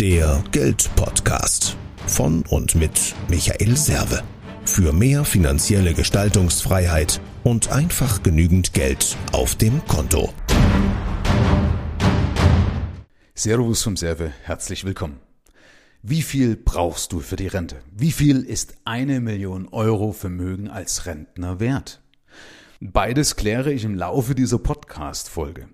Der Geldpodcast von und mit Michael Serve. Für mehr finanzielle Gestaltungsfreiheit und einfach genügend Geld auf dem Konto. Servus vom Serve, herzlich willkommen. Wie viel brauchst du für die Rente? Wie viel ist eine Million Euro Vermögen als Rentner wert? Beides kläre ich im Laufe dieser Podcast-Folge.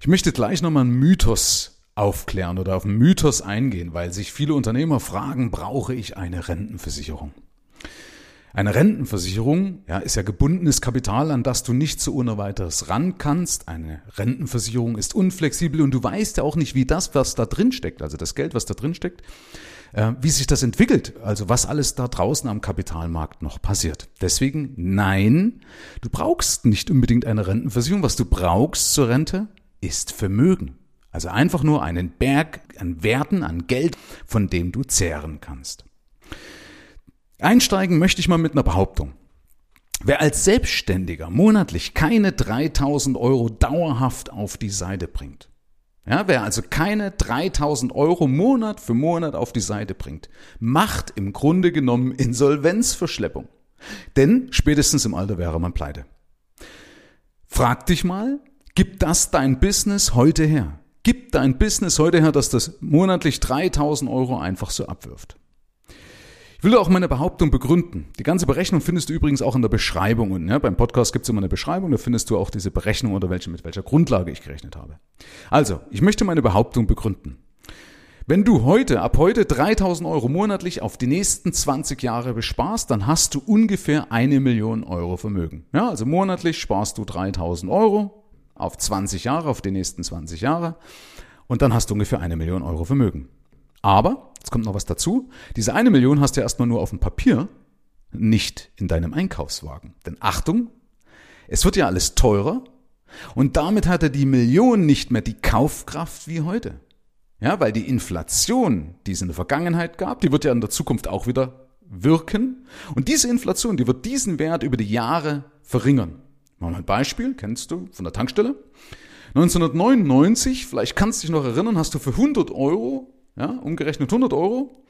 Ich möchte gleich nochmal einen Mythos aufklären oder auf einen Mythos eingehen, weil sich viele Unternehmer fragen, brauche ich eine Rentenversicherung? Eine Rentenversicherung ja, ist ja gebundenes Kapital, an das du nicht so ohne weiteres ran kannst. Eine Rentenversicherung ist unflexibel und du weißt ja auch nicht, wie das, was da drin steckt, also das Geld, was da drin steckt, äh, wie sich das entwickelt, also was alles da draußen am Kapitalmarkt noch passiert. Deswegen, nein, du brauchst nicht unbedingt eine Rentenversicherung. Was du brauchst zur Rente, ist Vermögen. Also einfach nur einen Berg an Werten, an Geld, von dem du zehren kannst. Einsteigen möchte ich mal mit einer Behauptung. Wer als Selbstständiger monatlich keine 3000 Euro dauerhaft auf die Seite bringt, ja, wer also keine 3000 Euro Monat für Monat auf die Seite bringt, macht im Grunde genommen Insolvenzverschleppung. Denn spätestens im Alter wäre man pleite. Frag dich mal, Gib das dein Business heute her. Gib dein Business heute her, dass das monatlich 3000 Euro einfach so abwirft. Ich will auch meine Behauptung begründen. Die ganze Berechnung findest du übrigens auch in der Beschreibung. Und ja, beim Podcast gibt es immer eine Beschreibung, da findest du auch diese Berechnung, unter welche, mit welcher Grundlage ich gerechnet habe. Also, ich möchte meine Behauptung begründen. Wenn du heute, ab heute 3000 Euro monatlich auf die nächsten 20 Jahre besparst, dann hast du ungefähr eine Million Euro Vermögen. Ja, also monatlich sparst du 3000 Euro, auf 20 Jahre, auf die nächsten 20 Jahre. Und dann hast du ungefähr eine Million Euro Vermögen. Aber, jetzt kommt noch was dazu, diese eine Million hast du erstmal nur auf dem Papier, nicht in deinem Einkaufswagen. Denn Achtung, es wird ja alles teurer und damit hat er die Million nicht mehr die Kaufkraft wie heute. Ja, weil die Inflation, die es in der Vergangenheit gab, die wird ja in der Zukunft auch wieder wirken. Und diese Inflation, die wird diesen Wert über die Jahre verringern. Mal ein Beispiel, kennst du von der Tankstelle? 1999, vielleicht kannst du dich noch erinnern, hast du für 100 Euro, ja, umgerechnet 100 Euro,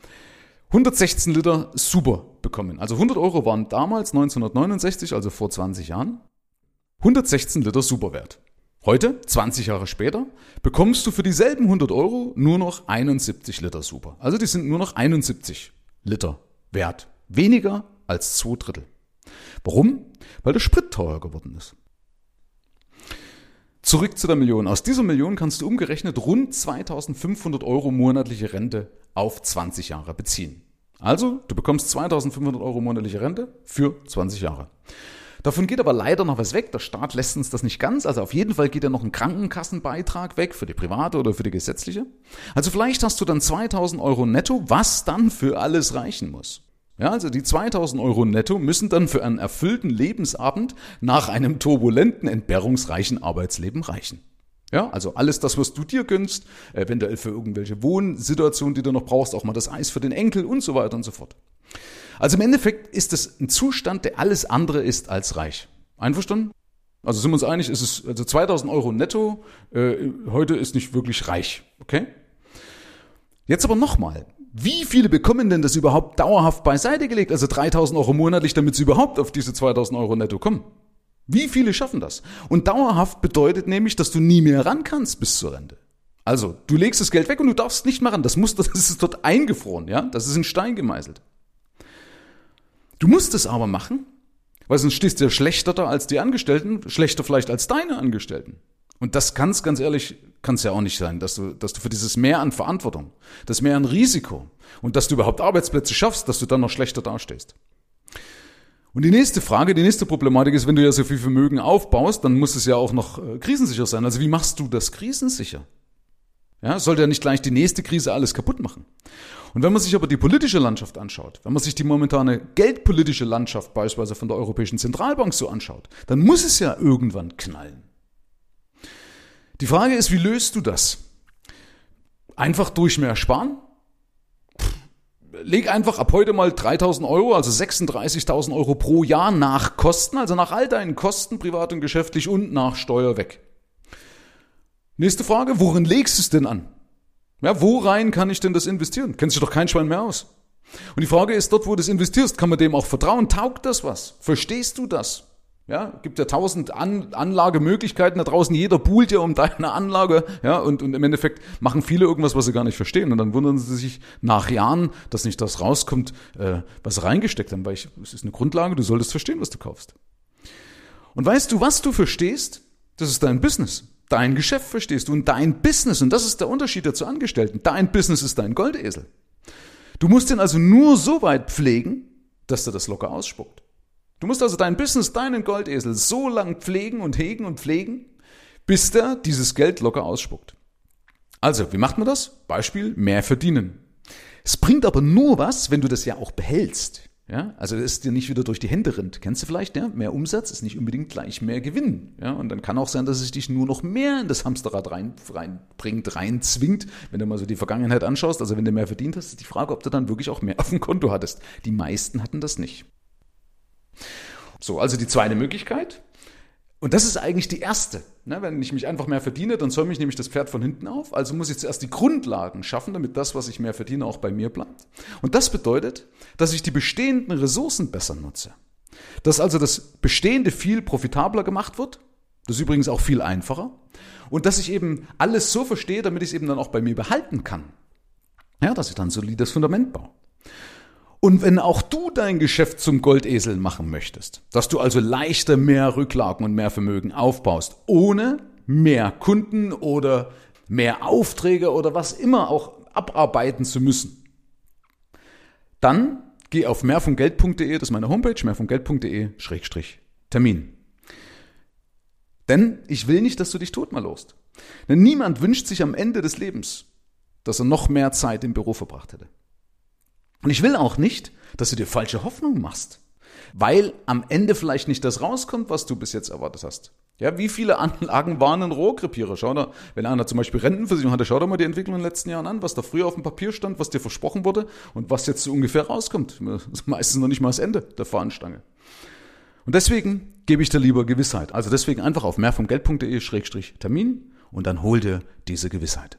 116 Liter Super bekommen. Also 100 Euro waren damals 1969, also vor 20 Jahren, 116 Liter Superwert. Heute, 20 Jahre später, bekommst du für dieselben 100 Euro nur noch 71 Liter Super. Also die sind nur noch 71 Liter wert. Weniger als zwei Drittel. Warum? Weil der Sprit teuer geworden ist. Zurück zu der Million. Aus dieser Million kannst du umgerechnet rund 2500 Euro monatliche Rente auf 20 Jahre beziehen. Also, du bekommst 2500 Euro monatliche Rente für 20 Jahre. Davon geht aber leider noch was weg. Der Staat lässt uns das nicht ganz. Also auf jeden Fall geht ja noch ein Krankenkassenbeitrag weg für die private oder für die gesetzliche. Also vielleicht hast du dann 2000 Euro netto, was dann für alles reichen muss. Ja, also die 2000 Euro netto müssen dann für einen erfüllten Lebensabend nach einem turbulenten, entbehrungsreichen Arbeitsleben reichen. Ja, also alles das, was du dir gönnst, eventuell für irgendwelche Wohnsituationen, die du noch brauchst, auch mal das Eis für den Enkel und so weiter und so fort. Also im Endeffekt ist es ein Zustand, der alles andere ist als reich. Einverstanden? Also sind wir uns einig, ist es, also 2000 Euro netto, äh, heute ist nicht wirklich reich. Okay? Jetzt aber nochmal. Wie viele bekommen denn das überhaupt dauerhaft beiseite gelegt? Also 3000 Euro monatlich, damit sie überhaupt auf diese 2000 Euro netto kommen. Wie viele schaffen das? Und dauerhaft bedeutet nämlich, dass du nie mehr ran kannst bis zur Rente. Also, du legst das Geld weg und du darfst nicht ran. Das muss, das ist dort eingefroren, ja? Das ist in Stein gemeißelt. Du musst es aber machen, weil sonst stehst du ja schlechter da als die Angestellten, schlechter vielleicht als deine Angestellten. Und das kann's ganz ehrlich, kann's ja auch nicht sein, dass du, dass du für dieses Mehr an Verantwortung, das Mehr an Risiko und dass du überhaupt Arbeitsplätze schaffst, dass du dann noch schlechter dastehst. Und die nächste Frage, die nächste Problematik ist, wenn du ja so viel Vermögen aufbaust, dann muss es ja auch noch äh, krisensicher sein. Also wie machst du das krisensicher? Ja, sollte ja nicht gleich die nächste Krise alles kaputt machen. Und wenn man sich aber die politische Landschaft anschaut, wenn man sich die momentane geldpolitische Landschaft beispielsweise von der Europäischen Zentralbank so anschaut, dann muss es ja irgendwann knallen. Die Frage ist, wie löst du das? Einfach durch mehr Sparen? Leg einfach ab heute mal 3000 Euro, also 36.000 Euro pro Jahr nach Kosten, also nach all deinen Kosten, privat und geschäftlich und nach Steuer weg. Nächste Frage, worin legst du es denn an? Ja, wo rein kann ich denn das investieren? Kennt sich doch kein Schwein mehr aus. Und die Frage ist, dort wo du es investierst, kann man dem auch vertrauen? Taugt das was? Verstehst du das? Ja, gibt ja tausend An Anlagemöglichkeiten da draußen. Jeder buhlt ja um deine Anlage. Ja, und, und im Endeffekt machen viele irgendwas, was sie gar nicht verstehen. Und dann wundern sie sich nach Jahren, dass nicht das rauskommt, äh, was sie reingesteckt haben. Weil ich, es ist eine Grundlage, du solltest verstehen, was du kaufst. Und weißt du, was du verstehst? Das ist dein Business. Dein Geschäft verstehst du und dein Business. Und das ist der Unterschied dazu Angestellten. Dein Business ist dein Goldesel. Du musst ihn also nur so weit pflegen, dass er das locker ausspuckt. Du musst also dein Business, deinen Goldesel so lang pflegen und hegen und pflegen, bis der dieses Geld locker ausspuckt. Also, wie macht man das? Beispiel, mehr verdienen. Es bringt aber nur was, wenn du das ja auch behältst. Ja, also es dir nicht wieder durch die Hände rinnt. Kennst du vielleicht, ja? Mehr Umsatz ist nicht unbedingt gleich mehr Gewinn. Ja, und dann kann auch sein, dass es dich nur noch mehr in das Hamsterrad rein, reinbringt, reinzwingt. Wenn du mal so die Vergangenheit anschaust, also wenn du mehr verdient hast, ist die Frage, ob du dann wirklich auch mehr auf dem Konto hattest. Die meisten hatten das nicht. So, also die zweite Möglichkeit. Und das ist eigentlich die erste. Ne, wenn ich mich einfach mehr verdiene, dann soll mich nämlich das Pferd von hinten auf. Also muss ich zuerst die Grundlagen schaffen, damit das, was ich mehr verdiene, auch bei mir bleibt. Und das bedeutet, dass ich die bestehenden Ressourcen besser nutze. Dass also das Bestehende viel profitabler gemacht wird. Das ist übrigens auch viel einfacher. Und dass ich eben alles so verstehe, damit ich es eben dann auch bei mir behalten kann. Ja, dass ich dann ein solides Fundament baue. Und wenn auch du dein Geschäft zum Goldesel machen möchtest, dass du also leichter mehr Rücklagen und mehr Vermögen aufbaust, ohne mehr Kunden oder mehr Aufträge oder was immer auch abarbeiten zu müssen, dann geh auf mehrvomgeld.de, das ist meine Homepage, mehrvomgeld.de-termin. Denn ich will nicht, dass du dich totmalst. Denn niemand wünscht sich am Ende des Lebens, dass er noch mehr Zeit im Büro verbracht hätte. Und ich will auch nicht, dass du dir falsche Hoffnung machst, weil am Ende vielleicht nicht das rauskommt, was du bis jetzt erwartet hast. Ja, wie viele Anlagen waren ein Rohrkrepierer? Schau da, wenn einer zum Beispiel Rentenversicherung hatte, schau doch mal die Entwicklung in den letzten Jahren an, was da früher auf dem Papier stand, was dir versprochen wurde und was jetzt so ungefähr rauskommt. Das ist meistens noch nicht mal das Ende der Fahnenstange. Und deswegen gebe ich dir lieber Gewissheit. Also deswegen einfach auf mehrvomgeld.de-termin und dann hol dir diese Gewissheit.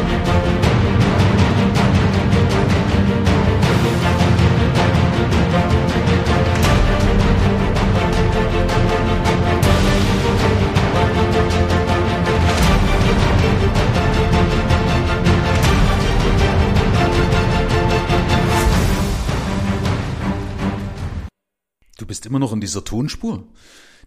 bist immer noch in dieser Tonspur.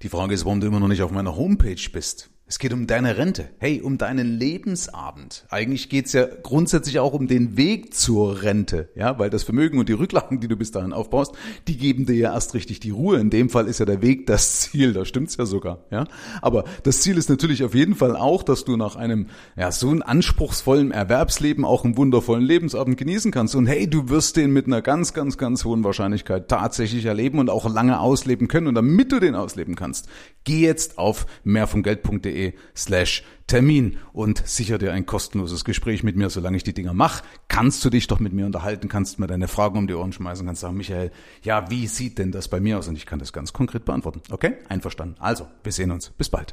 Die Frage ist, warum du immer noch nicht auf meiner Homepage bist. Es geht um deine Rente. Hey, um deinen Lebensabend. Eigentlich geht's ja grundsätzlich auch um den Weg zur Rente. Ja, weil das Vermögen und die Rücklagen, die du bis dahin aufbaust, die geben dir ja erst richtig die Ruhe. In dem Fall ist ja der Weg das Ziel. Da stimmt's ja sogar. Ja, aber das Ziel ist natürlich auf jeden Fall auch, dass du nach einem, ja, so einem anspruchsvollen Erwerbsleben auch einen wundervollen Lebensabend genießen kannst. Und hey, du wirst den mit einer ganz, ganz, ganz hohen Wahrscheinlichkeit tatsächlich erleben und auch lange ausleben können. Und damit du den ausleben kannst, geh jetzt auf mehrvomgeld.de slash Termin und sicher dir ein kostenloses Gespräch mit mir, solange ich die Dinger mache. Kannst du dich doch mit mir unterhalten, kannst mir deine Fragen um die Ohren schmeißen, kannst sagen, Michael, ja, wie sieht denn das bei mir aus? Und ich kann das ganz konkret beantworten. Okay? Einverstanden. Also, wir sehen uns. Bis bald.